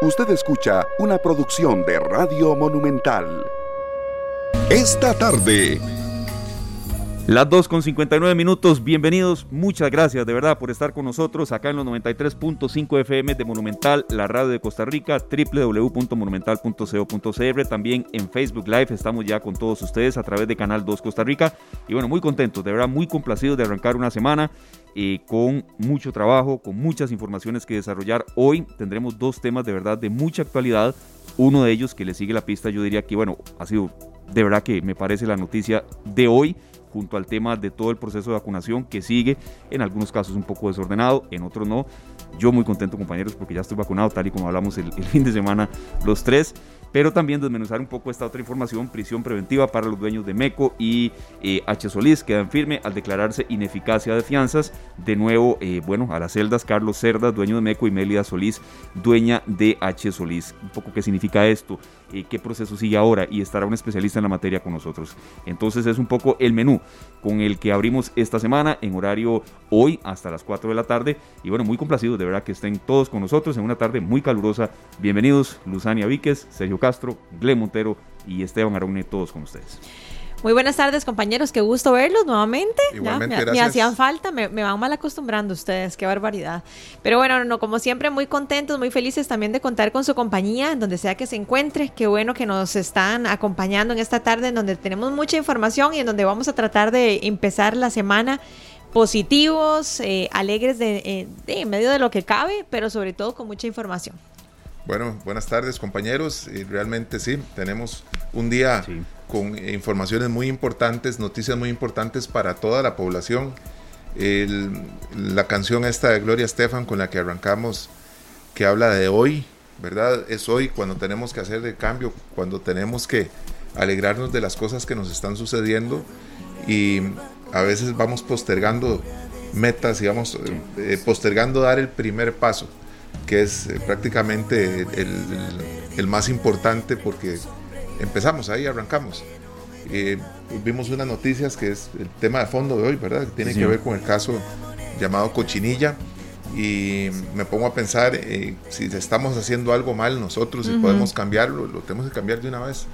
Usted escucha una producción de Radio Monumental. Esta tarde. Las 2 con 59 minutos, bienvenidos, muchas gracias de verdad por estar con nosotros acá en los 93.5 FM de Monumental, la radio de Costa Rica, www.monumental.co.cr, también en Facebook Live estamos ya con todos ustedes a través de Canal 2 Costa Rica. Y bueno, muy contentos, de verdad muy complacidos de arrancar una semana con mucho trabajo, con muchas informaciones que desarrollar. Hoy tendremos dos temas de verdad de mucha actualidad, uno de ellos que le sigue la pista, yo diría que bueno, ha sido de verdad que me parece la noticia de hoy junto al tema de todo el proceso de vacunación que sigue, en algunos casos un poco desordenado, en otros no. Yo muy contento compañeros porque ya estoy vacunado tal y como hablamos el, fin de semana los tres pero también desmenuzar un poco esta otra información, prisión preventiva para los dueños de MECO y eh, H. Solís quedan firme al declararse ineficacia de fianzas. De nuevo, eh, bueno, a las celdas Carlos Cerdas, dueño de MECO, y Melida Solís, dueña de H. Solís. Un poco qué significa esto, eh, qué proceso sigue ahora y estará un especialista en la materia con nosotros. Entonces es un poco el menú con el que abrimos esta semana en horario hoy hasta las 4 de la tarde. Y bueno, muy complacidos de verdad que estén todos con nosotros en una tarde muy calurosa. Bienvenidos, Luzania Víquez, Sergio Castro, Gle Montero y Esteban Araune, todos con ustedes. Muy buenas tardes, compañeros. Qué gusto verlos nuevamente. Igualmente, me, me, hacían falta, me, van mal acostumbrando ustedes. Qué barbaridad. Pero bueno, no, como siempre, muy contentos, muy felices también de contar con su compañía, donde sea que se encuentre. Qué bueno que nos están acompañando en esta tarde, en donde tenemos mucha información y en donde vamos a tratar de empezar la semana positivos, eh, alegres de, eh, de, en medio de lo que cabe, pero sobre todo con mucha información. Bueno, buenas tardes compañeros. Y realmente sí, tenemos un día con informaciones muy importantes, noticias muy importantes para toda la población. la canción esta de Gloria Estefan con la que arrancamos, que habla de hoy, ¿verdad? Es hoy cuando tenemos que hacer el cambio, cuando tenemos que alegrarnos de las cosas que nos están sucediendo y a veces vamos postergando metas y vamos eh, postergando dar el primer paso que es eh, prácticamente el, más importante porque empezamos ahí, arrancamos. Eh, vimos unas noticias que es el tema de fondo de hoy, ¿verdad? Que tiene que ver con el caso llamado Cochinilla. Y me pongo a pensar eh, si estamos haciendo algo mal nosotros y podemos cambiarlo, lo tenemos que cambiar de una vez.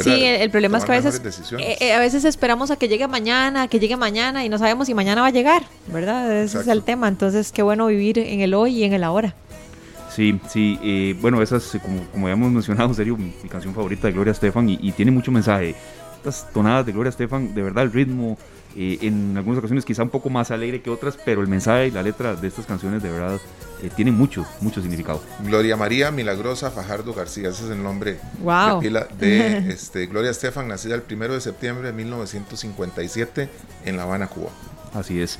Sí, el, problema es que a veces, a veces esperamos a que llegue mañana, que llegue mañana y no sabemos si mañana va a llegar, ¿verdad? Ese es el tema. Entonces, qué bueno vivir en el hoy y en el ahora. Sí, sí, eh, bueno, esa es, como, como habíamos mencionado, en serio, mi, canción favorita de Gloria Estefan y, tiene mucho mensaje. Estas tonadas de Gloria Estefan, de verdad, el ritmo, eh, en algunas ocasiones quizá un poco más alegre que otras, pero el mensaje y la letra de estas canciones, de verdad, eh, tienen mucho, mucho significado. Gloria María Milagrosa Fajardo García, ese es el nombre de pila de este, Gloria Estefan, nacida el primero de septiembre de 1957 en La Habana, Cuba. Así es.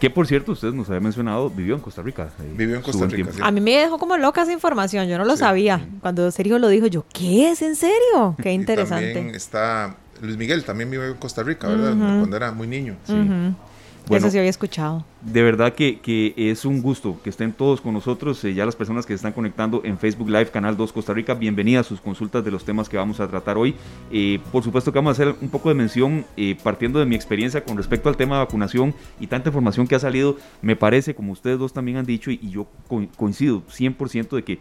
Que por cierto, ustedes nos habían mencionado, vivió en Costa Rica. Eh, vivió en Costa Rica. A mí me dejó como loca esa información, yo no lo sabía. Cuando Sergio lo dijo, yo, ¿qué es en serio? Qué interesante. también está Luis Miguel, también vivió en Costa Rica, ¿verdad? Cuando era muy niño. Sí. Eso sí había escuchado. De verdad que, que, es un gusto que estén todos con nosotros, eh, ya las personas que se están conectando en Facebook Live, Canal 2 Costa Rica, bienvenidas a sus consultas de los temas que vamos a tratar hoy. Eh, por supuesto que vamos a hacer un poco de mención eh, partiendo de mi experiencia con respecto al tema de vacunación y tanta información que ha salido, me parece, como ustedes dos también han dicho, y, yo coincido 100% de que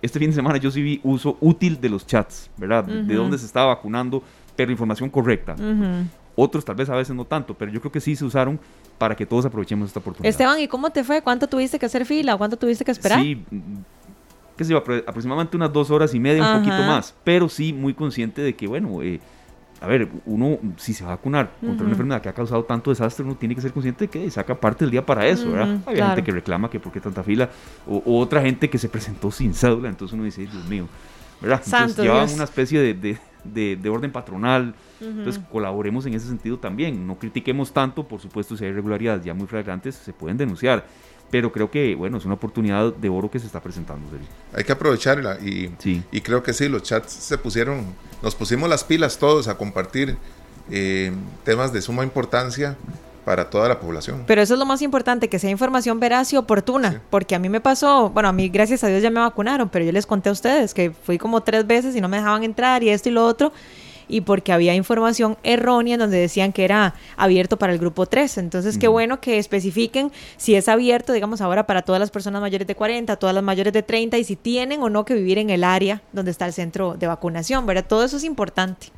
este fin de semana yo sí vi uso útil de los chats, ¿verdad? De dónde se estaba vacunando, pero información correcta. Otros tal vez a veces no tanto, pero yo creo que sí se usaron para que todos aprovechemos esta oportunidad. Esteban, ¿y cómo te fue? ¿Cuánto tuviste que hacer fila? ¿Cuánto tuviste que esperar? Sí, qué sé yo, aproximadamente unas dos horas y media, un poquito más, pero sí muy consciente de que, bueno, eh, a ver, uno si se va a vacunar contra una enfermedad que ha causado tanto desastre, uno tiene que ser consciente de que saca parte del día para eso, ¿verdad? Hay gente que reclama que por qué tanta fila, o, otra gente que se presentó sin cédula, entonces uno dice, Dios mío, ¿verdad? Entonces llevaban una especie de de, orden patronal. Entonces colaboremos en ese sentido también. No critiquemos tanto, por supuesto, si hay irregularidades ya muy flagrantes, se pueden denunciar. Pero creo que, bueno, es una oportunidad de oro que se está presentando. Hay que aprovecharla y, y creo que sí, los chats se pusieron, nos pusimos las pilas todos a compartir eh, temas de suma importancia para toda la población. Pero eso es lo más importante, que sea información veraz y oportuna, porque a mí me pasó, bueno, a mí gracias a Dios ya me vacunaron, pero yo les conté a ustedes que fui como tres veces y no me dejaban entrar y esto y lo otro. y porque había información errónea en donde decían que era abierto para el grupo 3. Entonces, qué bueno que especifiquen si es abierto, digamos, ahora para todas las personas mayores de 40, todas las mayores de 30 y si tienen o no que vivir en el área donde está el centro de vacunación, ¿verdad? Todo eso es importante.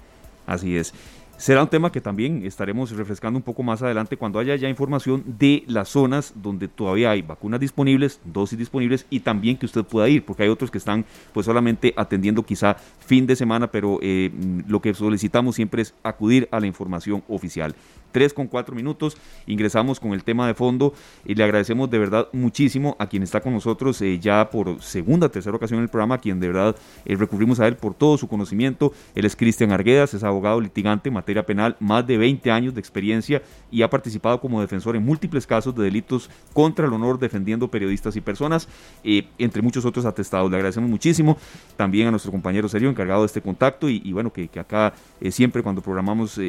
Así es. Será un tema que también estaremos refrescando un poco más adelante cuando haya ya información de las zonas donde todavía hay vacunas disponibles, dosis disponibles y también que usted pueda ir, porque hay otros que están pues solamente atendiendo quizá fin de semana, pero eh, lo que solicitamos siempre es acudir a la información oficial. 3 con 4 minutos. Ingresamos con el tema de fondo y le agradecemos de verdad muchísimo a quien está con nosotros eh, ya por segunda, tercera ocasión en el programa, a quien de verdad eh, recurrimos a él por todo su conocimiento. Él es Cristian Arguedas, es abogado litigante penal, más de 20 años de experiencia y ha participado como defensor en múltiples casos de delitos contra el honor defendiendo periodistas y personas, eh, entre muchos otros atestados. Le agradecemos muchísimo también a nuestro compañero Sergio encargado de este contacto y, bueno, que, acá siempre cuando programamos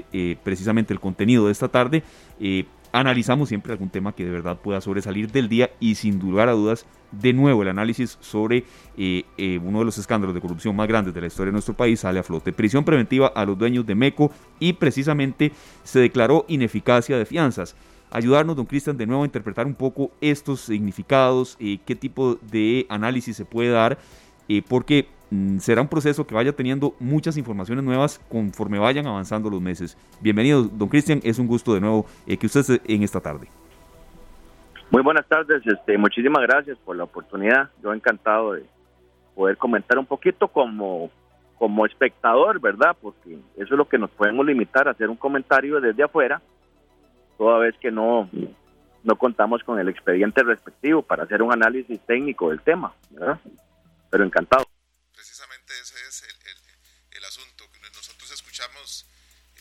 precisamente el contenido esta tarde. Eh, analizamos siempre algún tema que de verdad pueda sobresalir del día y sin lugar a dudas, de nuevo, el análisis sobre eh, eh, uno de los escándalos de corrupción más grandes de la historia de nuestro país sale a flote. Prisión preventiva a los dueños de MECO y precisamente se declaró ineficacia de fianzas. Ayudarnos, don Cristian, de nuevo a interpretar un poco estos significados, qué tipo de análisis se puede dar, porque Mm, será un proceso que vaya teniendo muchas informaciones nuevas conforme vayan avanzando los meses. Bienvenido, don Cristian, es un gusto de nuevo eh, que usted esté en esta tarde. Muy buenas tardes, este, muchísimas gracias por la oportunidad. Yo encantado de poder comentar un poquito como, como espectador, ¿verdad? Porque eso es lo que nos podemos limitar a hacer un comentario desde afuera, toda vez que no, no contamos con el expediente respectivo para hacer un análisis técnico del tema, ¿verdad? Pero encantado ese es el, asunto. Nosotros escuchamos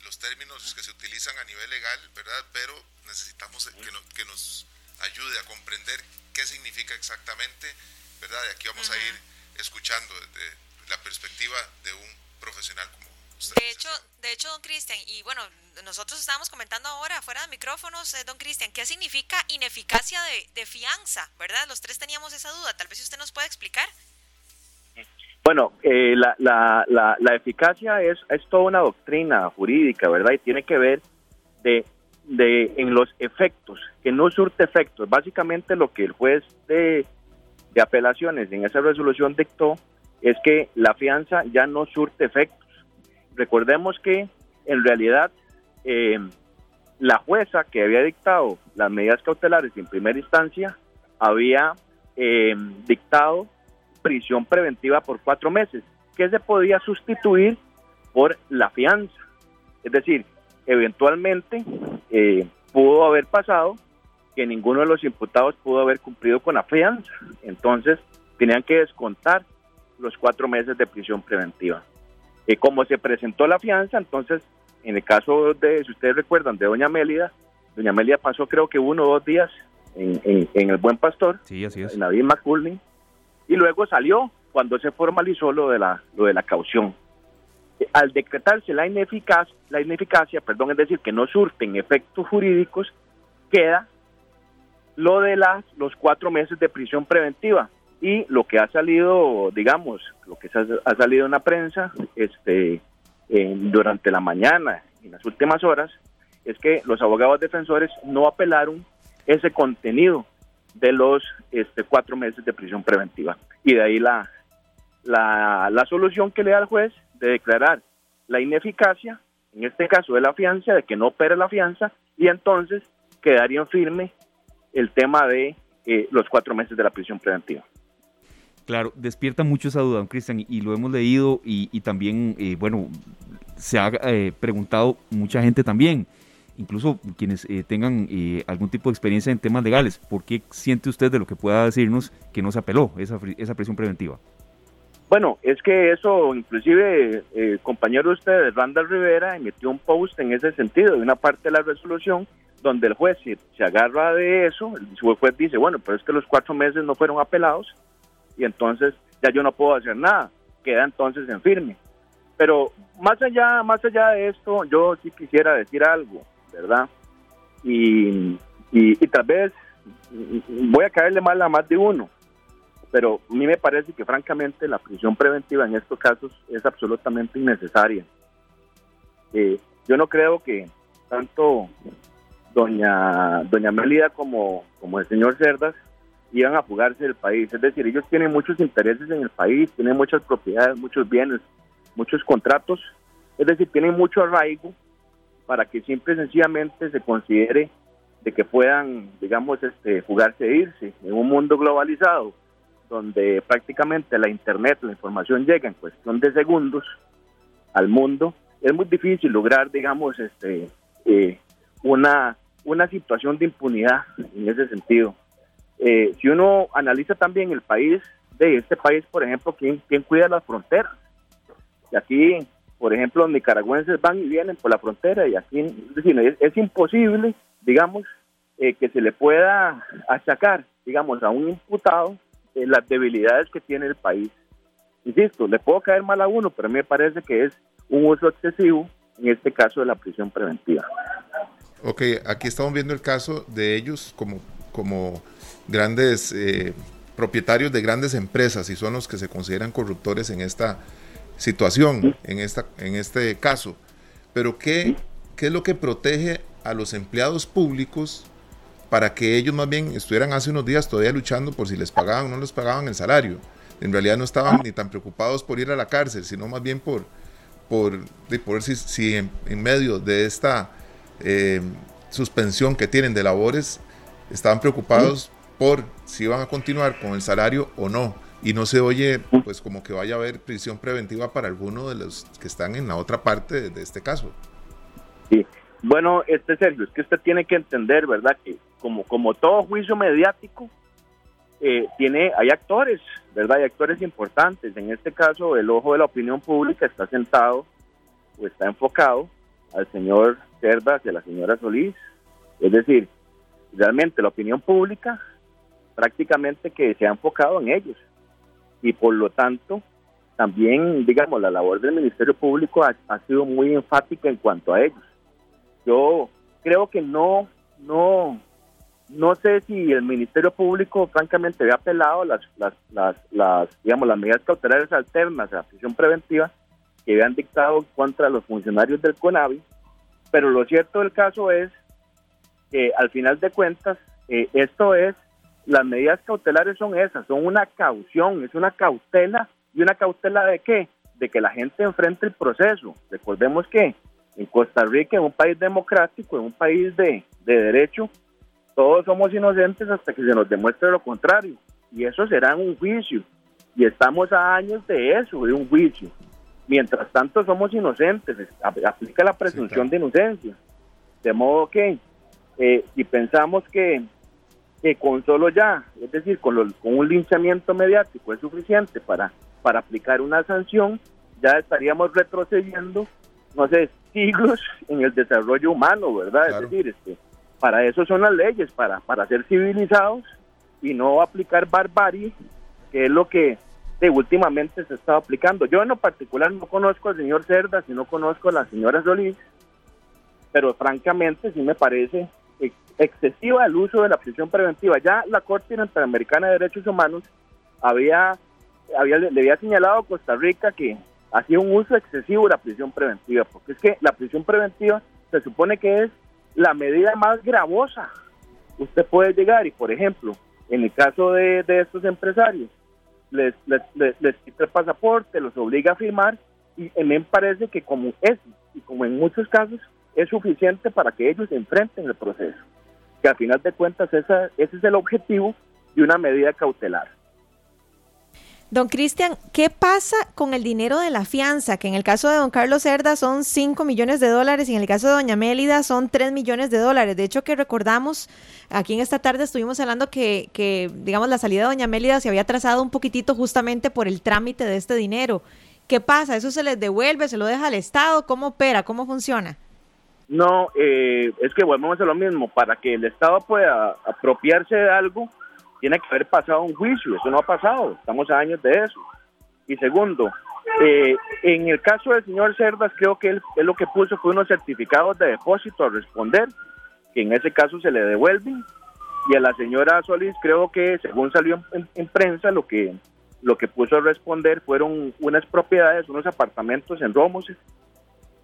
los términos que se utilizan a nivel legal, ¿verdad? Pero necesitamos que, nos ayude a comprender qué significa exactamente, ¿verdad? Y aquí vamos a ir escuchando desde la perspectiva de un profesional como usted. De hecho, de hecho, don Cristian, y bueno, nosotros estábamos comentando ahora, fuera de micrófonos, eh, don Cristian, ¿qué significa ineficacia de, de fianza, verdad? Los tres teníamos esa duda, tal vez usted nos puede explicar. Bueno, eh, la, la, la, eficacia es, es toda una doctrina jurídica, ¿verdad? Y tiene que ver de, de en los efectos, que no surte efectos. Básicamente lo que el juez de, de apelaciones en esa resolución dictó es que la fianza ya no surte efectos. Recordemos que en realidad eh, la jueza que había dictado las medidas cautelares en primera instancia había eh, dictado prisión preventiva por cuatro meses, que se podía sustituir por la fianza. Es decir, eventualmente eh, pudo haber pasado que ninguno de los imputados pudo haber cumplido con la fianza. Entonces, tenían que descontar los cuatro meses de prisión preventiva. y como se presentó la fianza, entonces, en el caso de, si ustedes recuerdan, de Doña Mélida, Doña Mélida pasó creo que uno o dos días en, El Buen Pastor, sí, así es. en David McCulney, y luego salió cuando se formalizó lo de la, lo de la caución. Al decretarse la, ineficaz, la ineficacia, perdón, es decir, que no surten efectos jurídicos, queda lo de las, los cuatro meses de prisión preventiva. Y lo que ha salido, digamos, lo que ha salido en la prensa este, durante la mañana, en las últimas horas, es que los abogados defensores no apelaron ese contenido de los este, cuatro meses de prisión preventiva. Y de ahí la, la, la solución que le da el juez de declarar la ineficacia, en este caso de la fianza, de que no opere la fianza, y entonces quedaría firme el tema de eh, los cuatro meses de la prisión preventiva. Claro, despierta mucho esa duda, don Cristian, y lo hemos leído y, y también, eh, bueno, se ha eh, preguntado mucha gente también incluso quienes eh, tengan eh, algún tipo de experiencia en temas legales. ¿Por qué siente usted de lo que pueda decirnos que no se apeló esa, esa presión preventiva? Bueno, es que eso, inclusive, eh, compañero de ustedes, Randall Rivera, emitió un post en ese sentido, de una parte de la resolución, donde el juez se, se agarra de eso, el juez dice, bueno, pero es que los cuatro meses no fueron apelados, y entonces ya yo no puedo hacer nada, queda entonces en firme. Pero más allá, más allá de esto, yo sí quisiera decir algo. ¿Verdad? Y, y, tal vez voy a caerle mal a más de uno, pero a mí me parece que francamente la prisión preventiva en estos casos es absolutamente innecesaria. Eh, yo no creo que tanto doña doña Melida como, como el señor Cerdas iban a fugarse del país. Es decir, ellos tienen muchos intereses en el país, tienen muchas propiedades, muchos bienes, muchos contratos. Es decir, tienen mucho arraigo para que siempre sencillamente se considere de que puedan, digamos, este, fugarse e irse en un mundo globalizado donde prácticamente la internet, la información llega en cuestión de segundos al mundo, es muy difícil lograr, digamos, este, eh, una, una situación de impunidad en ese sentido. Eh, si uno analiza también el país, de este país, por ejemplo, ¿quién, quién cuida las fronteras? Y aquí, por ejemplo, los nicaragüenses van y vienen por la frontera y aquí es, es, imposible, digamos, eh, que se le pueda achacar, digamos, a un imputado las debilidades que tiene el país. Insisto, le puedo caer mal a uno, pero a mí me parece que es un uso excesivo, en este caso de la prisión preventiva. Ok, aquí estamos viendo el caso de ellos como, como grandes eh, propietarios de grandes empresas y son los que se consideran corruptores en esta situación, en, esta, en este caso. Pero ¿qué, ¿qué es lo que protege a los empleados públicos para que ellos más bien estuvieran hace unos días todavía luchando por si les pagaban o no les pagaban el salario? En realidad no estaban ni tan preocupados por ir a la cárcel, sino más bien por, por, por si, si en, medio de esta eh, suspensión que tienen de labores, estaban preocupados por si iban a continuar con el salario o no. Y no se oye, pues, como que vaya a haber prisión preventiva para alguno de los que están en la otra parte de, este caso. Sí, bueno, este Sergio, es que usted tiene que entender, ¿verdad? Que como, como todo juicio mediático, eh, tiene, hay actores, ¿verdad? Hay actores importantes. En este caso, el ojo de la opinión pública está sentado o está enfocado al señor Cerdas y a la señora Solís. Es decir, realmente la opinión pública prácticamente que se ha enfocado en ellos. Y por lo tanto, también, digamos, la labor del Ministerio Público ha, ha sido muy enfática en cuanto a ellos. Yo creo que no, no, no sé si el Ministerio Público, francamente, había apelado las, las, las, digamos, las medidas cautelares alternas a la prisión preventiva que habían dictado contra los funcionarios del CONAVI, pero lo cierto del caso es que al final de cuentas, eh, esto es, las medidas cautelares son esas, son una caución, es una cautela, y una cautela de qué? De que la gente enfrente el proceso. Recordemos que en Costa Rica, en un país democrático, en un país de, de derecho, todos somos inocentes hasta que se nos demuestre lo contrario. Y eso será en un juicio. Y estamos a años de eso, de un juicio. Mientras tanto somos inocentes, aplica la presunción de inocencia. De modo que eh, si pensamos que, que con solo ya, es decir, con, con un linchamiento mediático es suficiente para, para aplicar una sanción, ya estaríamos retrocediendo, no sé, siglos en el desarrollo humano, ¿verdad? Es decir, este, para eso son las leyes, para, para ser civilizados y no aplicar barbarie, que es lo que de, últimamente se está aplicando. Yo en lo particular no conozco al señor Cerda, y no conozco a la señora Solís, pero francamente sí me parece excesiva el uso de la prisión preventiva. Ya la Corte Interamericana de Derechos Humanos había, había le había señalado a Costa Rica que hacía un uso excesivo de la prisión preventiva, porque es que la prisión preventiva se supone que es la medida más gravosa. Usted puede llegar y, por ejemplo, en el caso de, estos empresarios, les, les, les, quita el pasaporte, los obliga a firmar y me parece que como es, y como en muchos casos, es suficiente para que ellos enfrenten el proceso. Que al final de cuentas ese es el objetivo de una medida cautelar. Don Cristian, ¿qué pasa con el dinero de la fianza? Que en el caso de don Carlos Cerda son 5 millones de dólares y en el caso de doña Mélida son 3 millones de dólares. De hecho, que recordamos, aquí en esta tarde estuvimos hablando que, que, digamos, la salida de doña Mélida se había trazado un poquitito justamente por el trámite de este dinero. ¿Qué pasa? ¿Eso se les devuelve? ¿Se lo deja al Estado? ¿Cómo opera? ¿Cómo funciona? No, eh, es que volvemos a lo mismo. Para que el Estado pueda apropiarse de algo, tiene que haber pasado un juicio, eso no ha pasado, estamos a años de eso. Y segundo, eh, en el caso del señor Cerdas, creo que él, lo que puso fue unos certificados de depósito a responder, que en ese caso se le devuelven. Y a la señora Solís, creo que según salió en, prensa, lo que, lo que puso a responder fueron unas propiedades, unos apartamentos en Romos,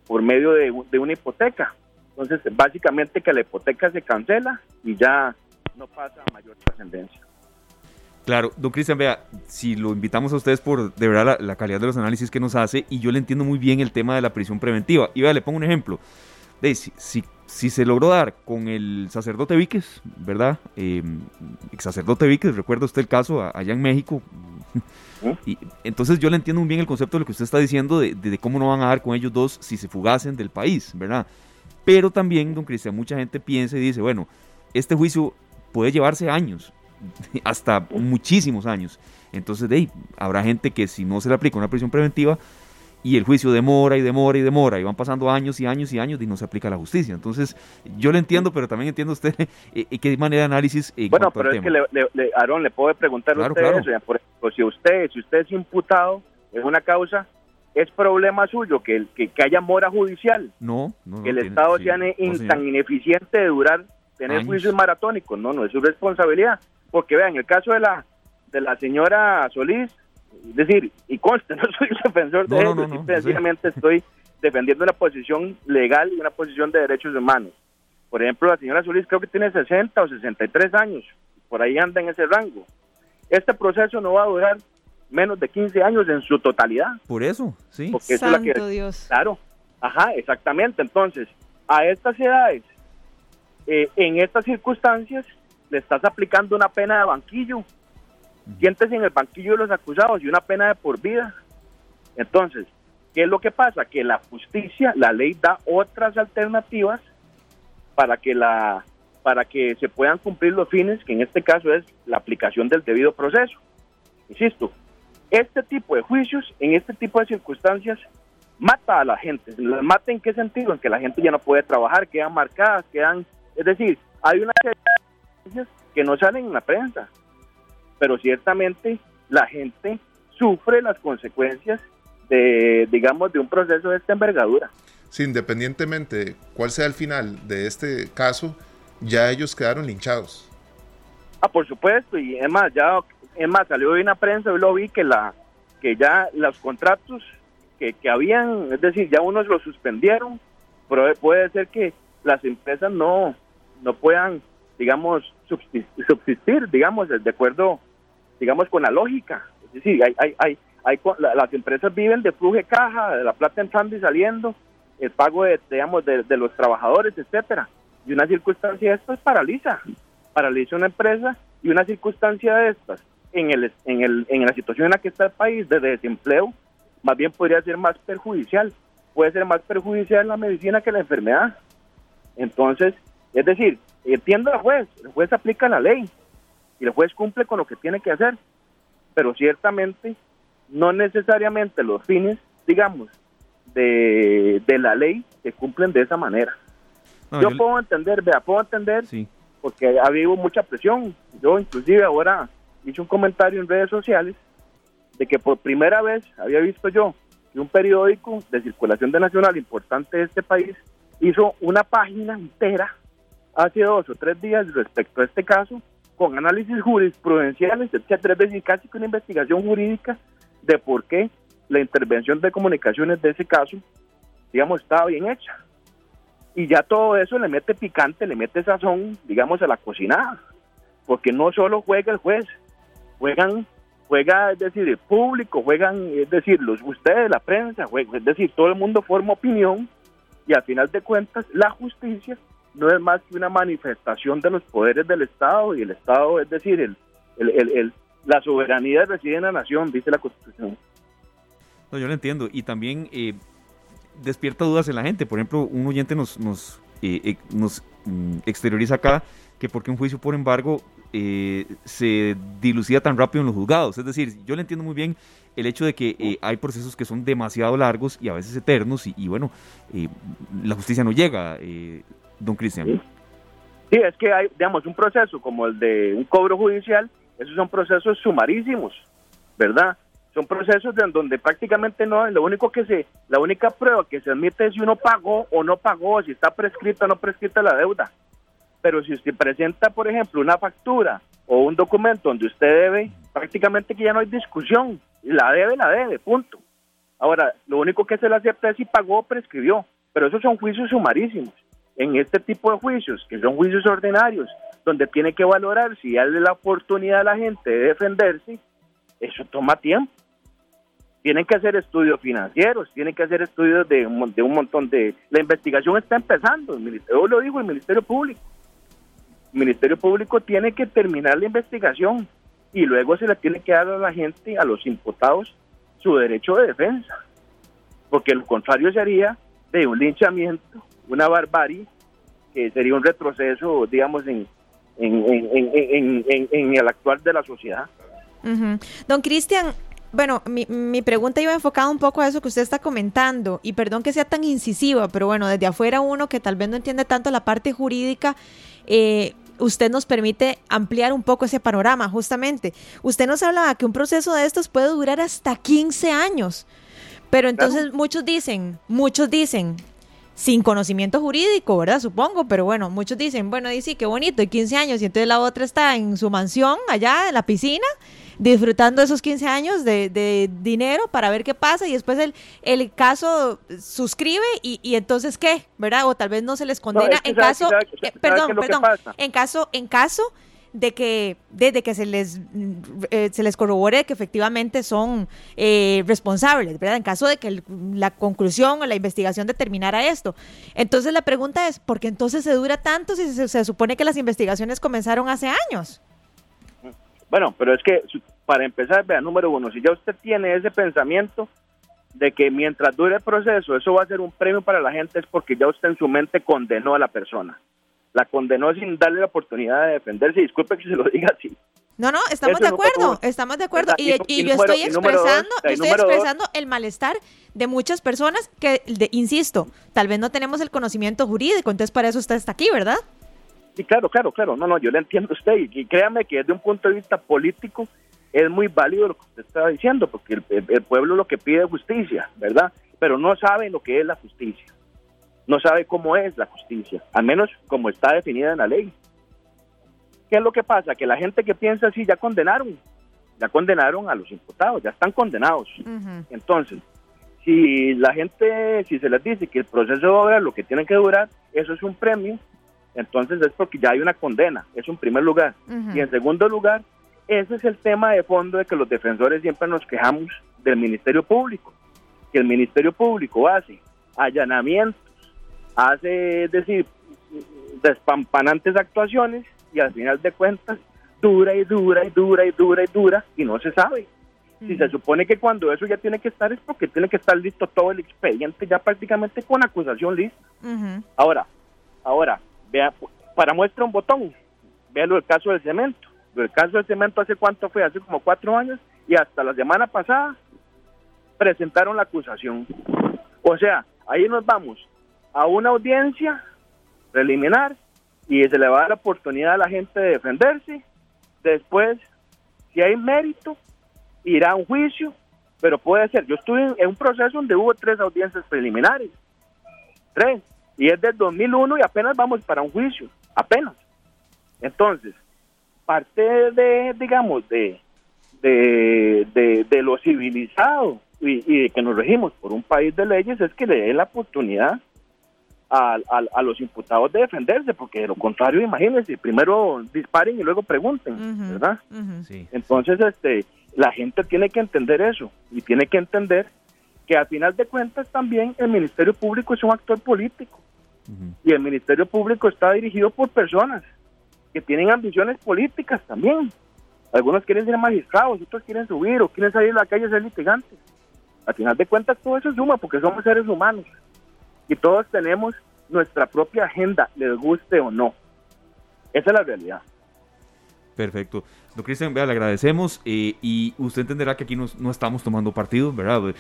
por medio de, de una hipoteca. Entonces, básicamente que la hipoteca se cancela y ya no pasa a mayor trascendencia. Claro, don Cristian, vea, si lo invitamos a ustedes por de verdad la, calidad de los análisis que nos hace, y yo le entiendo muy bien el tema de la prisión preventiva. Y vea, le pongo un ejemplo. De, si, si, se logró dar con el sacerdote Víquez, ¿verdad? Eh, ex sacerdote Víquez, recuerda usted el caso allá en México. Y, entonces yo le entiendo muy bien el concepto de lo que usted está diciendo de, de, cómo no van a dar con ellos dos si se fugasen del país, ¿verdad? Pero también, don Cristian, mucha gente piensa y dice, bueno, este juicio puede llevarse años, hasta muchísimos años. Entonces, de ahí, habrá gente que si no se le aplica una prisión preventiva y el juicio demora y demora y demora y van pasando años y años y años y no se aplica la justicia. Entonces, yo le entiendo, pero también entiendo usted eh, eh, qué manera de análisis. bueno, pero es que, le, le, Aaron, le puedo preguntar a usted por ejemplo, si usted, si usted es imputado en una causa, es problema suyo que, que, que haya mora judicial. No, no. Que el Estado sea tan ineficiente de durar, tener juicios maratónicos. No, no es su responsabilidad porque vean, el caso de la de la señora Solís, es decir, y conste, no soy defensor de no, no, estoy defendiendo una posición legal y una posición de derechos humanos. Por ejemplo, la señora Solís creo que tiene 60 o 63 años, por ahí anda en ese rango. Este proceso no va a durar menos de 15 años en su totalidad. Por eso, sí. Porque Santo es la que, Dios. Claro, ajá, exactamente. Entonces, a estas edades, eh, en estas circunstancias, le estás aplicando una pena de banquillo. Siéntese en el banquillo de los acusados y una pena de por vida. Entonces, ¿qué es lo que pasa? Que la justicia, la ley da otras alternativas para que la para que se puedan cumplir los fines, que en este caso es la aplicación del debido proceso. Insisto, este tipo de juicios, en este tipo de circunstancias, mata a la gente. ¿Mata en qué sentido? En que la gente ya no puede trabajar, quedan marcadas, quedan... Es decir, hay una que no salen en la prensa, pero ciertamente la gente sufre las consecuencias de, digamos, de un proceso de esta envergadura. Sí, independientemente cuál sea el final de este caso, ya ellos quedaron linchados. Ah, por supuesto, y es más, ya, es más, salió hoy en la prensa, hoy lo vi que la que ya los contratos que, que habían, es decir, ya unos los suspendieron, pero puede ser que las empresas no, no puedan digamos, subsistir, digamos, de acuerdo, digamos, con la lógica. Es decir, hay, hay, hay, las empresas viven de flujo de caja, de la plata entrando y saliendo, el pago de, digamos, de, los trabajadores, etcétera. Y una circunstancia de estas paraliza, paraliza una empresa y una circunstancia de estas en, el, en, el, en la situación en la que está el país de desempleo, más bien podría ser más perjudicial. Puede ser más perjudicial la medicina que la enfermedad. Entonces, es decir, entiendo al juez, el juez aplica la ley y el juez cumple con lo que tiene que hacer, pero ciertamente no necesariamente los fines, digamos, de, la ley se cumplen de esa manera. yo, puedo entender, vea, puedo entender, porque ha habido mucha presión. Yo inclusive ahora hice un comentario en redes sociales de que por primera vez había visto yo que un periódico de circulación de nacional importante de este país hizo una página entera hace dos o tres días respecto a este caso, con análisis jurisprudenciales, etcétera, es decir, casi con una investigación jurídica de por qué la intervención de comunicaciones de ese caso, digamos, estaba bien hecha. Y ya todo eso le mete picante, le mete sazón, digamos, a la cocinada, porque no solo juega el juez, juegan, juega, es decir, el público, juegan, es decir, los ustedes, la prensa, es decir, todo el mundo forma opinión y al final de cuentas la justicia no es más que una manifestación de los poderes del Estado y el Estado, es decir, el, el, la soberanía reside en la nación, dice la Constitución. No, yo lo entiendo y también eh, despierta dudas en la gente. Por ejemplo, un oyente nos, nos, eh, eh, nos mm, exterioriza acá que porque un juicio por embargo se dilucía tan rápido en los juzgados. Es decir, yo le entiendo muy bien el hecho de que hay procesos que son demasiado largos y a veces eternos y, y bueno, la justicia no llega don Cristian. ¿Sí? es que hay, digamos, un proceso como el de un cobro judicial, esos son procesos sumarísimos, ¿verdad? Son procesos en donde prácticamente no, lo único que se, la única prueba que se admite es si uno pagó o no pagó, si está prescrita o no prescrita la deuda. Pero si usted presenta, por ejemplo, una factura o un documento donde usted debe, prácticamente que ya no hay discusión, la debe, la debe, punto. Ahora, lo único que se le acepta es si pagó o prescribió. pero esos son juicios sumarísimos. En este tipo de juicios, que son juicios ordinarios, donde tiene que valorar si darle la oportunidad a la gente de defenderse, eso toma tiempo. Tienen que hacer estudios financieros, tienen que hacer estudios de, de un montón de... La investigación está empezando, Ministerio, lo digo, el Ministerio Público. El Ministerio Público tiene que terminar la investigación y luego se le tiene que dar a la gente, a los imputados, su derecho de defensa. Porque lo contrario sería de un linchamiento, una barbarie, que sería un retroceso, digamos, en, el actual de la sociedad. Don Cristian, bueno, mi, mi, pregunta iba enfocada un poco a eso que usted está comentando, y perdón que sea tan incisiva, pero bueno, desde afuera uno que tal vez no entiende tanto la parte jurídica, eh, usted nos permite ampliar un poco ese panorama, justamente. Usted nos hablaba que un proceso de estos puede durar hasta 15 años, pero entonces muchos dicen, muchos dicen, sin conocimiento jurídico, ¿verdad? Supongo, pero bueno, muchos dicen, bueno, dice, qué bonito, y 15 años, y entonces la otra está en su mansión, allá en la piscina, disfrutando esos 15 años de, dinero para ver qué pasa, y después el, el caso suscribe, y, y entonces qué, ¿verdad? O tal vez no se les condena en caso, perdón, perdón, en caso, en caso de que desde que se les eh, se les corrobore que efectivamente son eh, responsables, ¿verdad? En caso de que la conclusión o la investigación determinara esto. Entonces la pregunta es, ¿por qué entonces se dura tanto si se, supone que las investigaciones comenzaron hace años? Bueno, pero es que para empezar, vea, número uno, si ya usted tiene ese pensamiento de que mientras dure el proceso eso va a ser un premio para la gente es porque ya usted en su mente condenó a la persona la condenó sin darle la oportunidad de defenderse. Disculpe que se lo diga así. No, no, estamos de acuerdo, estamos de acuerdo. Y, yo estoy expresando, estoy expresando el malestar de muchas personas que, insisto, tal vez no tenemos el conocimiento jurídico, entonces para eso usted está aquí, ¿verdad? Sí, claro, claro, claro. No, no, yo le entiendo a usted y, créame que desde un punto de vista político es muy válido lo que usted está diciendo, porque el pueblo lo que pide es justicia, ¿verdad? Pero no sabe lo que es la justicia no sabe cómo es la justicia, al menos como está definida en la ley. ¿Qué es lo que pasa? Que la gente que piensa así ya condenaron, ya condenaron a los imputados, ya están condenados. Entonces, si la gente, si se les dice que el proceso de obra lo que tiene que durar, eso es un premio, entonces es porque ya hay una condena, es un primer lugar. Y en segundo lugar, ese es el tema de fondo de que los defensores siempre nos quejamos del Ministerio Público, que el Ministerio Público hace allanamientos hace, es decir, despampanantes actuaciones y al final de cuentas dura y dura y dura y dura y dura y no se sabe. Si se supone que cuando eso ya tiene que estar es porque tiene que estar listo todo el expediente ya prácticamente con acusación lista. Ahora, ahora, vea, para muestra un botón, vea lo del caso del cemento. El caso del cemento hace cuánto fue, hace como cuatro años y hasta la semana pasada presentaron la acusación. O sea, ahí nos vamos a una audiencia preliminar y se le va a dar la oportunidad a la gente de defenderse. Después, si hay mérito, irá a un juicio, pero puede ser. Yo estuve en un proceso donde hubo tres audiencias preliminares, tres, y es del 2001 y apenas vamos para un juicio, apenas. Entonces, parte de, digamos, de, de, de, lo civilizado y, y, de que nos regimos por un país de leyes es que le dé la oportunidad a, a, los imputados de defenderse, porque de lo contrario, imagínense, primero disparen y luego pregunten, ¿verdad? Entonces, este, la gente tiene que entender eso y tiene que entender que al final de cuentas también el Ministerio Público es un actor político y el Ministerio Público está dirigido por personas que tienen ambiciones políticas también. Algunos quieren ser magistrados, otros quieren subir o quieren salir a la calle a ser litigantes. Al final de cuentas todo eso suma porque somos seres humanos y todos tenemos nuestra propia agenda, les guste o no. Esa es la realidad. Perfecto. Don Cristian, le agradecemos eh, y usted entenderá que aquí no estamos tomando partido, ¿verdad?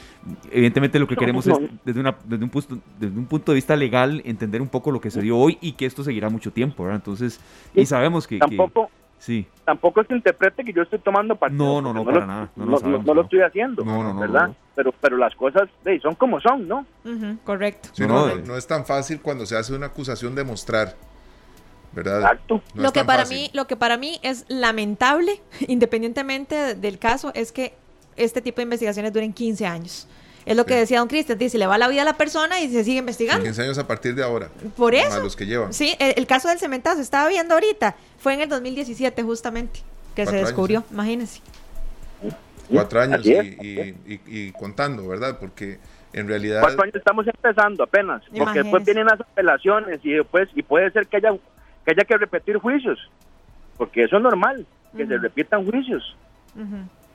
Evidentemente lo que queremos es, desde, una, desde, un punto, desde un punto de vista legal, entender un poco lo que se dio hoy y que esto seguirá mucho tiempo, ¿verdad? Entonces, y sabemos que... Tampoco, sí. tampoco se interprete que yo estoy tomando partido. No, no, no, para nada. No, lo, estoy haciendo, ¿verdad? pero, pero las cosas son como son, ¿no? correcto. no, no, es tan fácil cuando se hace una acusación demostrar. ¿verdad? Exacto. lo, que para mí, lo que para mí es lamentable, independientemente del caso, es que este tipo de investigaciones duren 15 años. Es lo que decía don Cristian, dice, le va la vida a la persona y se sigue investigando. 15 años a partir de ahora. Por eso. los que llevan. Sí, el, caso del cementazo, estaba viendo ahorita, fue en el 2017 justamente, que se descubrió, imagínense. Cuatro años y, contando, ¿verdad? Porque en realidad... Cuatro años estamos empezando apenas, porque después vienen las apelaciones y después y puede ser que haya que haya que repetir juicios, porque eso es normal, que se repitan juicios.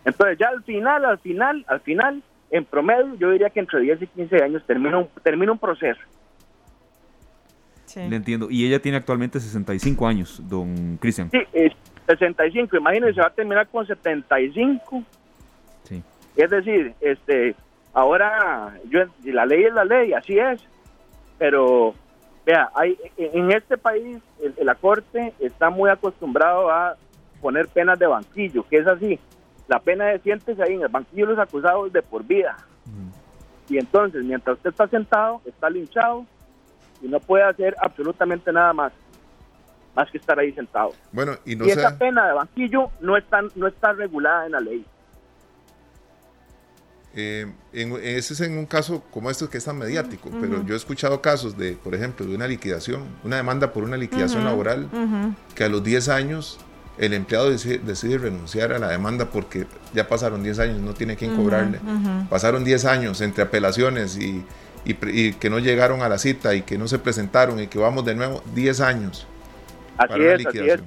Entonces ya al final, al final, al final, en promedio, yo diría que entre 10 y 15 años termina un, termina un proceso. Sí. Le entiendo. Y ella tiene actualmente 65 años, don Cristian. Sí, es 65. Imagínense, va a terminar con 75. Sí. Es decir, este, ahora, yo, la ley es la ley, así es. Pero, vea, hay, en este país, la Corte está muy acostumbrado a poner penas de banquillo, que es así la pena de siéntese ahí en el banquillo de los acusados de por vida. Y entonces, mientras usted está sentado, está linchado y no puede hacer absolutamente nada más, más que estar ahí sentado. Bueno, y, no esa pena de banquillo no está, no está regulada en la ley. Eh, ese es en un caso como este que es tan mediático, pero yo he escuchado casos de, por ejemplo, de una liquidación, una demanda por una liquidación laboral, que a los 10 años el empleado decide, renunciar a la demanda porque ya pasaron 10 años, no tiene quien cobrarle. Pasaron 10 años entre apelaciones y, que no llegaron a la cita y que no se presentaron y que vamos de nuevo 10 años. Así es, así es,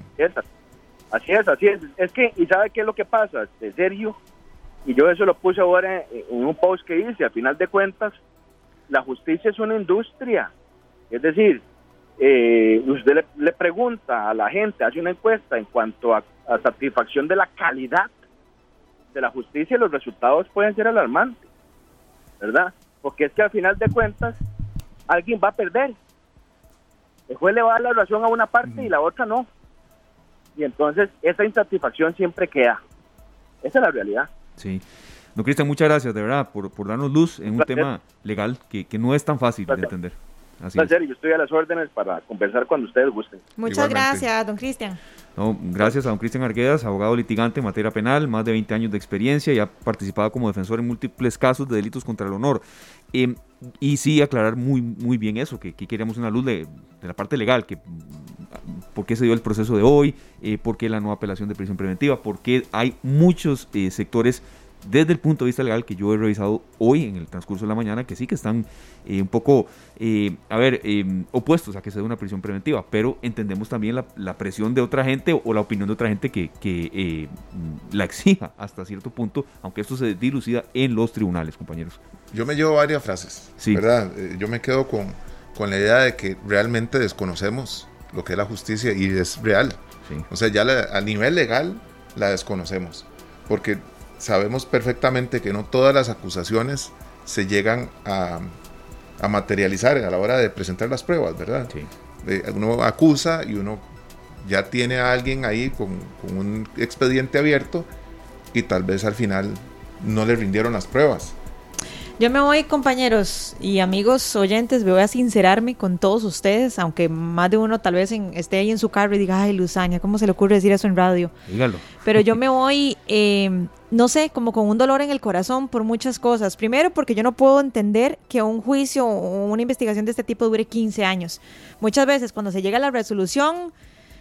así es, así es. Es que, ¿y sabe qué es lo que pasa? De serio, y yo eso lo puse ahora en, un post que hice, al final de cuentas, la justicia es una industria. Es decir, eh, usted le, pregunta a la gente, hace una encuesta en cuanto a, satisfacción de la calidad de la justicia, los resultados pueden ser alarmantes, ¿verdad? Porque es que al final de cuentas alguien va a perder. El juez le va a dar la razón a una parte y la otra no. Y entonces esa insatisfacción siempre queda. Esa es la realidad. Sí. No, Cristian, muchas gracias de verdad por, por darnos luz en un tema legal que, que, no es tan fácil de entender. Así yo estoy a las órdenes para conversar cuando ustedes gusten. Muchas gracias, don Cristian. No, gracias a don Cristian Arguedas, abogado litigante en materia penal, más de 20 años de experiencia y ha participado como defensor en múltiples casos de delitos contra el honor. Em, y sí, aclarar muy, muy bien eso, que, queríamos una luz de, la parte legal, que por qué se dio el proceso de hoy, eh, por qué la nueva apelación de prisión preventiva, por qué hay muchos eh, sectores desde el punto de vista legal que yo he revisado hoy en el transcurso de la mañana, que sí que están eh, un poco, eh, a ver, eh, opuestos a que se dé una prisión preventiva, pero entendemos también la, presión de otra gente o la opinión de otra gente que, que la exija hasta cierto punto, aunque esto se dilucida en los tribunales, compañeros. Yo me llevo varias frases, sí. ¿verdad? yo me quedo con, con la idea de que realmente desconocemos lo que es la justicia y es real. O sea, ya a nivel legal la desconocemos. Porque sabemos perfectamente que no todas las acusaciones se llegan a, materializar a la hora de presentar las pruebas, ¿verdad? Sí. uno acusa y uno ya tiene a alguien ahí con, con, un expediente abierto y tal vez al final no le rindieron las pruebas. Yo me voy, compañeros y amigos oyentes, voy a sincerarme con todos ustedes, aunque más de uno tal vez esté ahí en su carro y diga, ay, Luzaña, ¿cómo se le ocurre decir eso en radio? Dígalo. Pero yo me voy, eh, no sé, como con un dolor en el corazón por muchas cosas. Primero, porque yo no puedo entender que un juicio o una investigación de este tipo dure 15 años. Muchas veces cuando se llega a la resolución,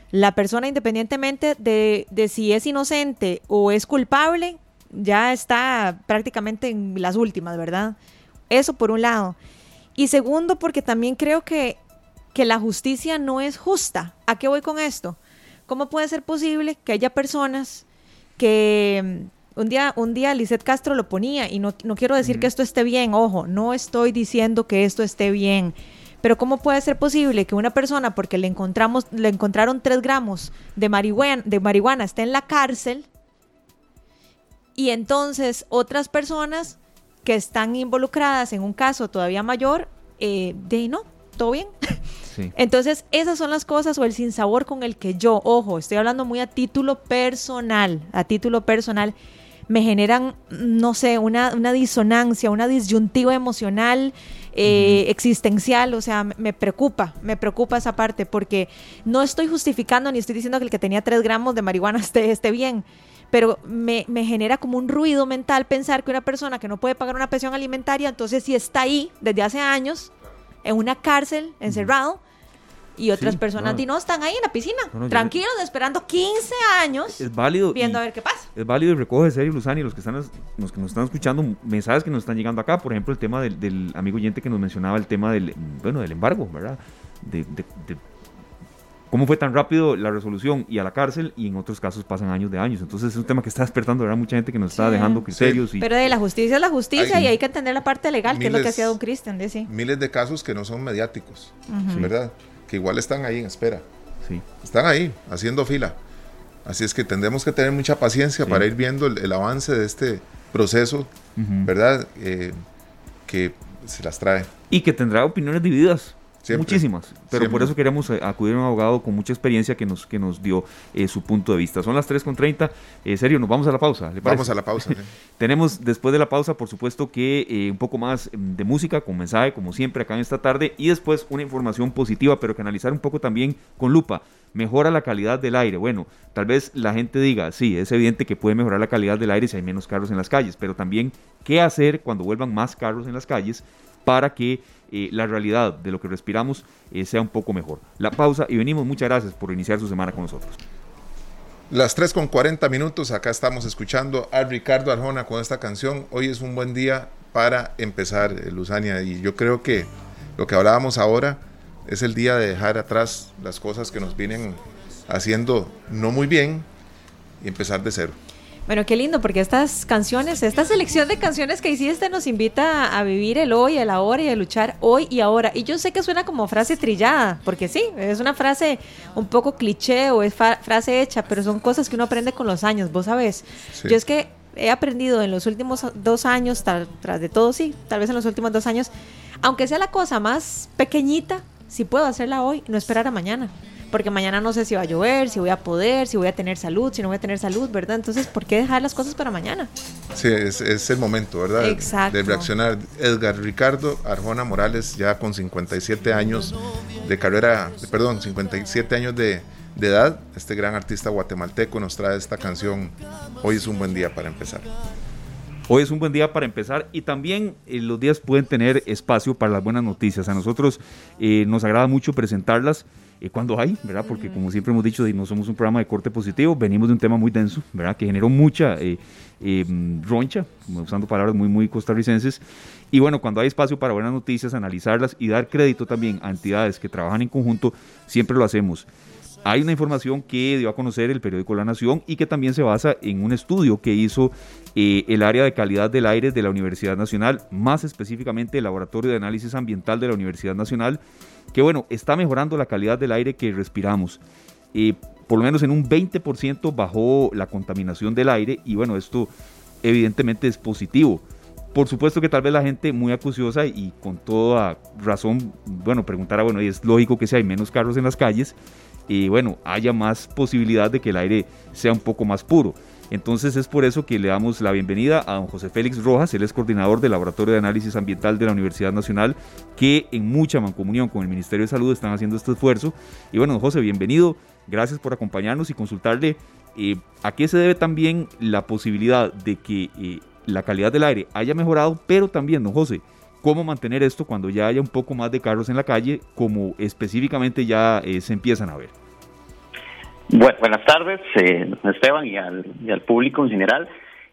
la persona independientemente de, de si es inocente o es culpable, ya está prácticamente en las últimas, ¿verdad? Eso por un lado. Y segundo, porque también creo que, que la justicia no es justa. ¿A qué voy con esto? ¿Cómo puede ser posible que haya personas que mm, un día, un día Lisette Castro lo ponía, y no, no quiero decir que esto esté bien, ojo, no estoy diciendo que esto esté bien, pero ¿cómo puede ser posible que una persona, porque le encontramos, le encontraron tres gramos de marihuana, de marihuana, esté en la cárcel y entonces otras personas que están involucradas en un caso todavía mayor, eh, de no, todo bien. Entonces, esas son las cosas o el sinsabor con el que yo, ojo, estoy hablando muy a título personal, a título personal, me generan, no sé, una, una disonancia, una disyuntiva emocional, eh, existencial, o sea, me preocupa, me preocupa esa parte, porque no estoy justificando ni estoy diciendo que el que tenía tres gramos de marihuana esté, esté bien, pero me, me, genera como un ruido mental pensar que una persona que no puede pagar una pensión alimentaria, entonces si está ahí desde hace años, en una cárcel, encerrado, y otras personas no. no están ahí en la piscina, tranquilos, esperando 15 años, es válido viendo a ver qué pasa. Es válido y recoge serio, Luzani, los que están los que nos están escuchando, mensajes que nos están llegando acá, por ejemplo, el tema del, del amigo oyente que nos mencionaba el tema del, bueno, del embargo, ¿verdad? de, cómo fue tan rápido la resolución y a la cárcel y en otros casos pasan años de años. Entonces es un tema que está despertando ¿verdad? mucha gente que nos está dejando criterios. Pero de la justicia es la justicia y hay que entender la parte legal, que es lo que hacía don Cristian. Miles de casos que no son mediáticos, ¿verdad? Que igual están ahí en espera. Sí. Están ahí, haciendo fila. Así es que tendremos que tener mucha paciencia para ir viendo el, avance de este proceso, ¿verdad? Eh, que se las trae. Y que tendrá opiniones divididas Muchísimas, pero por eso queremos eh, acudir a un abogado con mucha experiencia que nos, que nos dio eh, su punto de vista. Son las 3.30, eh, serio, nos vamos a la pausa. vamos a la pausa. Tenemos después de la pausa, por supuesto, que eh, un poco más mm, de música, con mensaje, como siempre, acá en esta tarde, y después una información positiva, pero que analizar un poco también con lupa. Mejora la calidad del aire. Bueno, tal vez la gente diga, sí, es evidente que puede mejorar la calidad del aire si hay menos carros en las calles, pero también qué hacer cuando vuelvan más carros en las calles para que eh, la realidad de lo que respiramos eh, sea un poco mejor. La pausa y venimos. Muchas gracias por iniciar su semana con nosotros. Las 3 con 40 minutos, acá estamos escuchando a Ricardo Arjona con esta canción. Hoy es un buen día para empezar, eh, Luzania, y yo creo que lo que hablábamos ahora es el día de dejar atrás las cosas que nos vienen haciendo no muy bien y empezar de cero. Bueno, qué lindo, porque estas canciones, esta selección de canciones que hiciste nos invita a vivir el hoy, el ahora y a luchar hoy y ahora. Y yo sé que suena como frase trillada, porque sí, es una frase un poco cliché o es frase hecha, pero son cosas que uno aprende con los años, vos sabés. Yo es que he aprendido en los últimos dos años, tras de todo, sí, tal vez en los últimos dos años, aunque sea la cosa más pequeñita, si puedo hacerla hoy, no esperar a mañana porque mañana no sé si va a llover, si voy a poder, si voy a tener salud, si no voy a tener salud, ¿verdad? Entonces, ¿por qué dejar las cosas para mañana? Sí, es, el momento, ¿verdad? Exacto. De reaccionar. Edgar Ricardo Arjona Morales, ya con 57 años de carrera, perdón, 57 años de, de edad, este gran artista guatemalteco nos trae esta canción. Hoy es un buen día para empezar. Hoy es un buen día para empezar y también eh, los días pueden tener espacio para las buenas noticias. A nosotros eh, nos agrada mucho presentarlas eh, cuando hay, ¿verdad? Porque como siempre hemos dicho, no somos un programa de corte positivo, venimos de un tema muy denso, ¿verdad? Que generó mucha eh, eh, roncha, usando palabras muy, muy costarricenses. Y bueno, cuando hay espacio para buenas noticias, analizarlas y dar crédito también a entidades que trabajan en conjunto, siempre lo hacemos. Hay una información que dio a conocer el periódico La Nación y que también se basa en un estudio que hizo el área de calidad del aire de la Universidad Nacional, más específicamente el Laboratorio de Análisis Ambiental de la Universidad Nacional, que bueno, está mejorando la calidad del aire que respiramos. Eh, por lo menos en un 20% bajó la contaminación del aire y bueno, esto evidentemente es positivo. Por supuesto que tal vez la gente muy acuciosa y con toda razón, bueno, preguntará, bueno, es lógico que si hay menos carros en las calles, y bueno, haya más posibilidad de que el aire sea un poco más puro. Entonces es por eso que le damos la bienvenida a don José Félix Rojas, él es coordinador del Laboratorio de Análisis Ambiental de la Universidad Nacional, que en mucha mancomunión con el Ministerio de Salud están haciendo este esfuerzo. Y bueno, don José, bienvenido, gracias por acompañarnos y consultarle eh, a qué se debe también la posibilidad de que eh, la calidad del aire haya mejorado, pero también, don José, cómo mantener esto cuando ya haya un poco más de carros en la calle, como específicamente ya eh, se empiezan a ver. Bueno, buenas tardes, eh, Esteban, y al, público en general.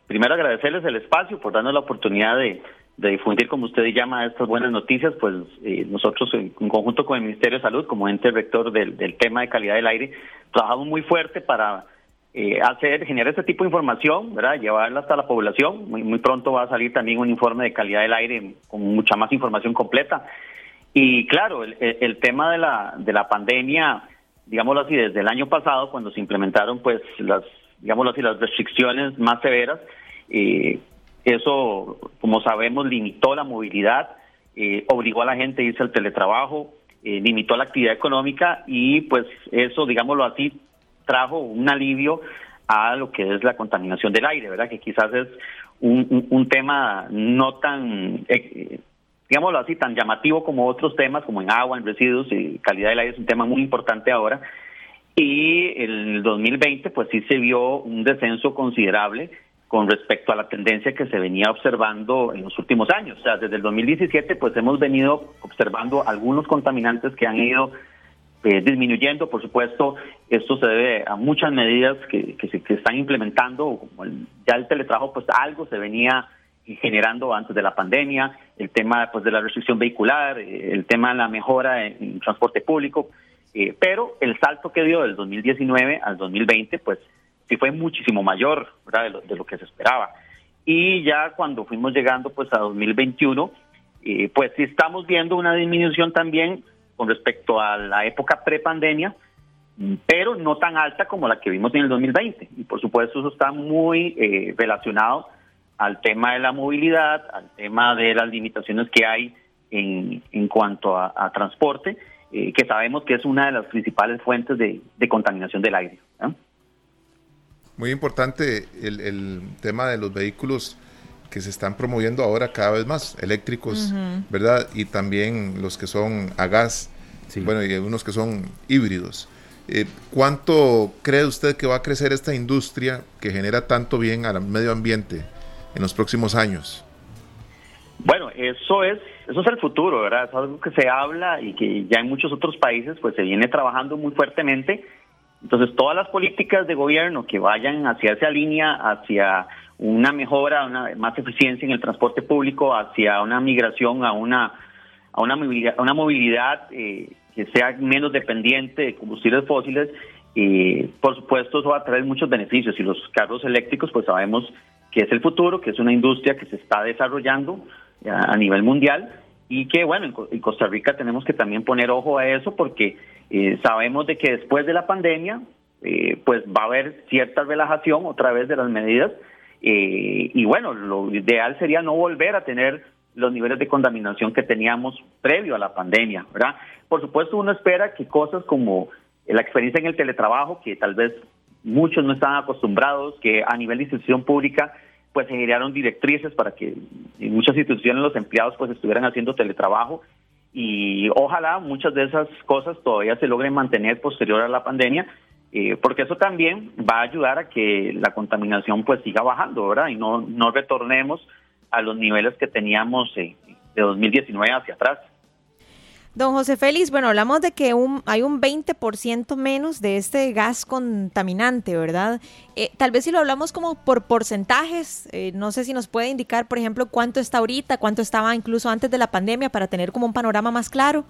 Primero agradecerles el espacio por darnos la oportunidad de, difundir, como usted llama, estas buenas noticias, pues eh, nosotros en, conjunto con el Ministerio de Salud, como ente rector del, tema de calidad del aire, trabajamos muy fuerte para eh, hacer, generar este tipo de información, ¿verdad? llevarla hasta la población. Muy, muy pronto va a salir también un informe de calidad del aire con mucha más información completa. Y claro, el, el tema de la, de la pandemia digámoslo así, desde el año pasado, cuando se implementaron pues las, digámoslo así, las restricciones más severas, eh, eso, como sabemos, limitó la movilidad, eh, obligó a la gente a irse al teletrabajo, eh, limitó la actividad económica y pues eso, digámoslo así, trajo un alivio a lo que es la contaminación del aire, ¿verdad? Que quizás es un, un tema no tan digámoslo así, tan llamativo como otros temas, como en agua, en residuos y calidad del aire es un tema muy importante ahora. y en el 2020 pues sí se vio un descenso considerable con respecto a la tendencia que se venía observando en los últimos años. O sea, desde el 2017 pues hemos venido observando algunos contaminantes que han ido eh, disminuyendo. Por supuesto, esto se debe a muchas medidas que, se están implementando, como ya el teletrabajo pues algo se venía generando antes de la pandemia, el tema pues de la restricción vehicular, eh, el tema de la mejora en, transporte público, eh, pero el salto que dio del 2019 al 2020 pues sí fue muchísimo mayor De, lo, que se esperaba. Y ya cuando fuimos llegando pues a 2021, eh, pues sí estamos viendo una disminución también con respecto a la época prepandemia, pero no tan alta como la que vimos en el 2020. Y por supuesto eso está muy eh, relacionado al tema de la movilidad, al tema de las limitaciones que hay en, en cuanto a, transporte, eh, que sabemos que es una de las principales fuentes de, contaminación del aire. Muy importante el, tema de los vehículos que se están promoviendo ahora cada vez más, eléctricos, ¿verdad? Y también los que son a gas, bueno, y unos que son híbridos. Eh, ¿Cuánto cree usted que va a crecer esta industria que genera tanto bien al medio ambiente en los próximos años? Bueno, eso es eso es el futuro, ¿verdad? Es algo que se habla y que ya en muchos otros países pues se viene trabajando muy fuertemente entonces, todas las políticas de gobierno que vayan hacia esa línea, hacia una mejora, una más eficiencia en el transporte público, hacia una migración a una a una movilidad, una movilidad eh, que sea menos dependiente de combustibles fósiles, y por supuesto eso va a traer muchos beneficios y los carros eléctricos pues sabemos es el futuro, que es una industria que se está desarrollando a nivel mundial y que bueno, en Costa Rica tenemos que también poner ojo a eso porque eh, sabemos de que después de la pandemia, eh, pues va a haber cierta relajación otra vez de las medidas eh, y bueno, lo ideal sería no volver a tener los niveles de contaminación que teníamos previo a la pandemia, ¿verdad? Por supuesto, uno espera que cosas como la experiencia en el teletrabajo, que tal vez muchos no están acostumbrados, que a nivel de institución pública pues se generaron directrices para que en muchas instituciones los empleados pues estuvieran haciendo teletrabajo y ojalá muchas de esas cosas todavía se logren mantener posterior a la pandemia, eh, porque eso también va a ayudar a que la contaminación pues siga bajando, ¿verdad? Y no, no retornemos a los niveles que teníamos eh, de 2019 hacia atrás. Don José Félix, bueno, hablamos de que un, hay un 20% menos de este gas contaminante, ¿verdad? Eh, tal vez si lo hablamos como por porcentajes, eh, no sé si nos puede indicar, por ejemplo, cuánto está ahorita, cuánto estaba incluso antes de la pandemia para tener como un panorama más claro.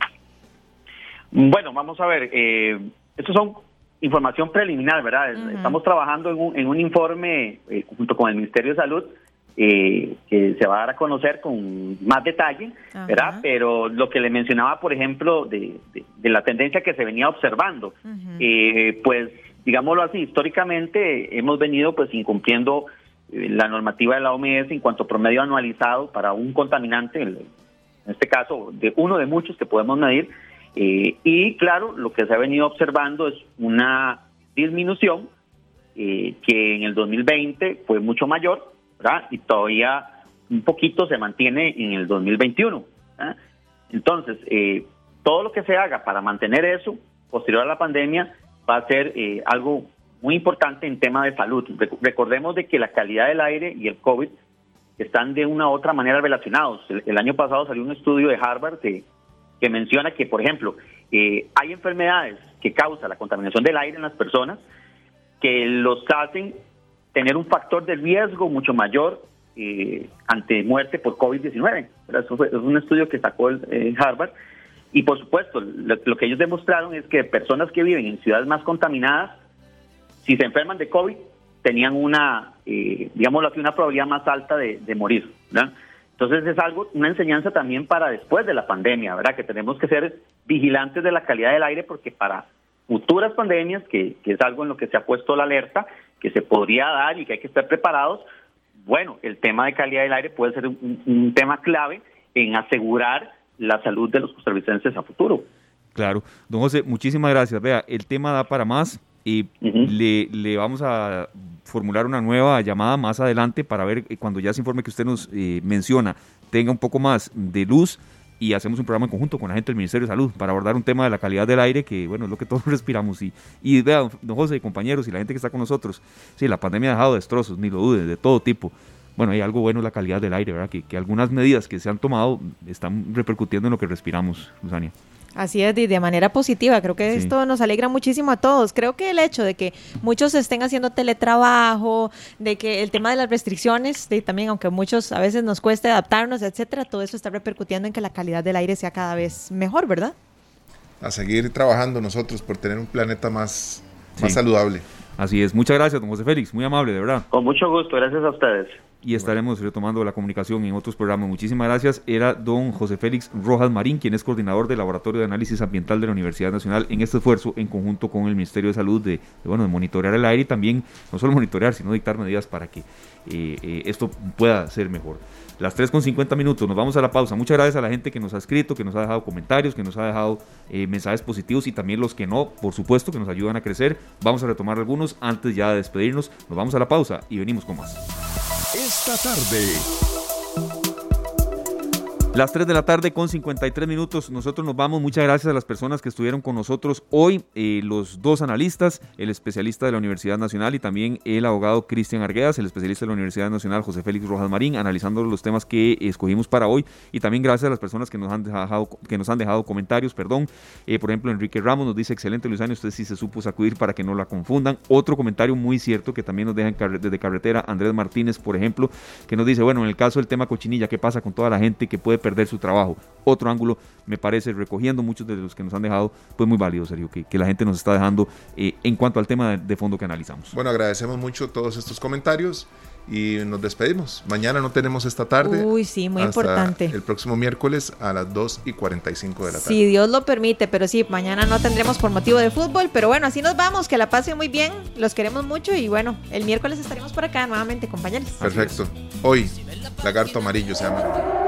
Bueno, vamos a ver, eh, estos son información preliminar, ¿verdad? Estamos trabajando en un, en un informe eh, junto con el Ministerio de Salud eh, que se va a dar a conocer con más detalle, ¿verdad? Pero lo que le mencionaba, por ejemplo, de, la tendencia que se venía observando, eh, pues digámoslo así, históricamente hemos venido pues incumpliendo eh, la normativa de la OMS en cuanto a promedio anualizado para un contaminante, en este caso de uno de muchos que podemos medir, y claro, lo que se ha venido observando es una disminución que en el 2020 fue mucho mayor, y todavía un poquito se mantiene en el 2021. Entonces, eh, todo lo que se haga para mantener eso posterior a la pandemia va a ser eh, algo muy importante en tema de salud. Recordemos de que la calidad del aire y el COVID están de una u otra manera relacionados. El, año pasado salió un estudio de Harvard que, menciona que, por ejemplo, eh, hay enfermedades que causan la contaminación del aire en las personas que los hacen tener un factor de riesgo mucho mayor eh, ante muerte por COVID-19. Eso es un estudio que sacó el, eh, Harvard. Y por supuesto, lo, que ellos demostraron es que personas que viven en ciudades más contaminadas, si se enferman de COVID, tenían una, eh, digámoslo así, una probabilidad más alta de, morir. Entonces es algo, una enseñanza también para después de la pandemia, ¿verdad? Que tenemos que ser vigilantes de la calidad del aire porque para futuras pandemias, que, que es algo en lo que se ha puesto la alerta, que se podría dar y que hay que estar preparados, bueno, el tema de calidad del aire puede ser un, tema clave en asegurar la salud de los costarricenses a futuro. Claro. Don José, muchísimas gracias. Vea, el tema da para más y le, le, vamos a formular una nueva llamada más adelante para ver eh, cuando ya se informe que usted nos eh, menciona tenga un poco más de luz y hacemos un programa en conjunto con la gente del Ministerio de Salud para abordar un tema de la calidad del aire, que bueno, es lo que todos respiramos. Y, y vean, don José, compañeros y la gente que está con nosotros, sí, la pandemia ha dejado destrozos, ni lo dudes, de todo tipo. Bueno, hay algo bueno en la calidad del aire, ¿verdad? Que, que algunas medidas que se han tomado están repercutiendo en lo que respiramos, Luzania. Así es, de manera positiva. Creo que esto nos alegra muchísimo a todos. Creo que el hecho de que muchos estén haciendo teletrabajo, de que el tema de las restricciones, de también aunque muchos a veces nos cueste adaptarnos, etcétera, todo eso está repercutiendo en que la calidad del aire sea cada vez mejor, ¿verdad? A seguir trabajando nosotros por tener un planeta más, más saludable. Así es. Muchas gracias, don José Félix. Muy amable, de verdad. Con mucho gusto. Gracias a ustedes y estaremos retomando la comunicación en otros programas. Muchísimas gracias. Era don José Félix Rojas Marín, quien es coordinador del Laboratorio de Análisis Ambiental de la Universidad Nacional en este esfuerzo en conjunto con el Ministerio de Salud de, bueno, de monitorear el aire y también no solo monitorear, sino dictar medidas para que eh, eh, esto pueda ser mejor. Las 3 con 50 minutos, nos vamos a la pausa. Muchas gracias a la gente que nos ha escrito, que nos ha dejado comentarios, que nos ha dejado eh, mensajes positivos y también los que no, por supuesto, que nos ayudan a crecer. Vamos a retomar algunos antes ya de despedirnos. Nos vamos a la pausa y venimos con más. Esta tarde. Las 3 de la tarde con 53 minutos. Nosotros nos vamos. Muchas gracias a las personas que estuvieron con nosotros hoy. Eh, los dos analistas, el especialista de la Universidad Nacional y también el abogado Cristian Arguedas, el especialista de la Universidad Nacional José Félix Rojas Marín, analizando los temas que escogimos para hoy. Y también gracias a las personas que nos han dejado, que nos han dejado comentarios. Perdón. Eh, por ejemplo, Enrique Ramos nos dice: Excelente, Luisano. Usted sí se supo sacudir para que no la confundan. Otro comentario muy cierto que también nos dejan desde carretera Andrés Martínez, por ejemplo, que nos dice: Bueno, en el caso del tema cochinilla, ¿qué pasa con toda la gente que puede perder su trabajo. Otro ángulo, me parece, recogiendo muchos de los que nos han dejado, pues muy válido, Sergio, que, que la gente nos está dejando eh, en cuanto al tema de, fondo que analizamos. Bueno, agradecemos mucho todos estos comentarios y nos despedimos. Mañana no tenemos esta tarde. Uy, sí, muy importante. El próximo miércoles a las 2 y 45 de la tarde. Si Dios lo permite, pero sí, mañana no tendremos por motivo de fútbol, pero bueno, así nos vamos, que la pasen muy bien, los queremos mucho y bueno, el miércoles estaremos por acá nuevamente, compañeros. Perfecto. Hoy, Lagarto Amarillo se llama.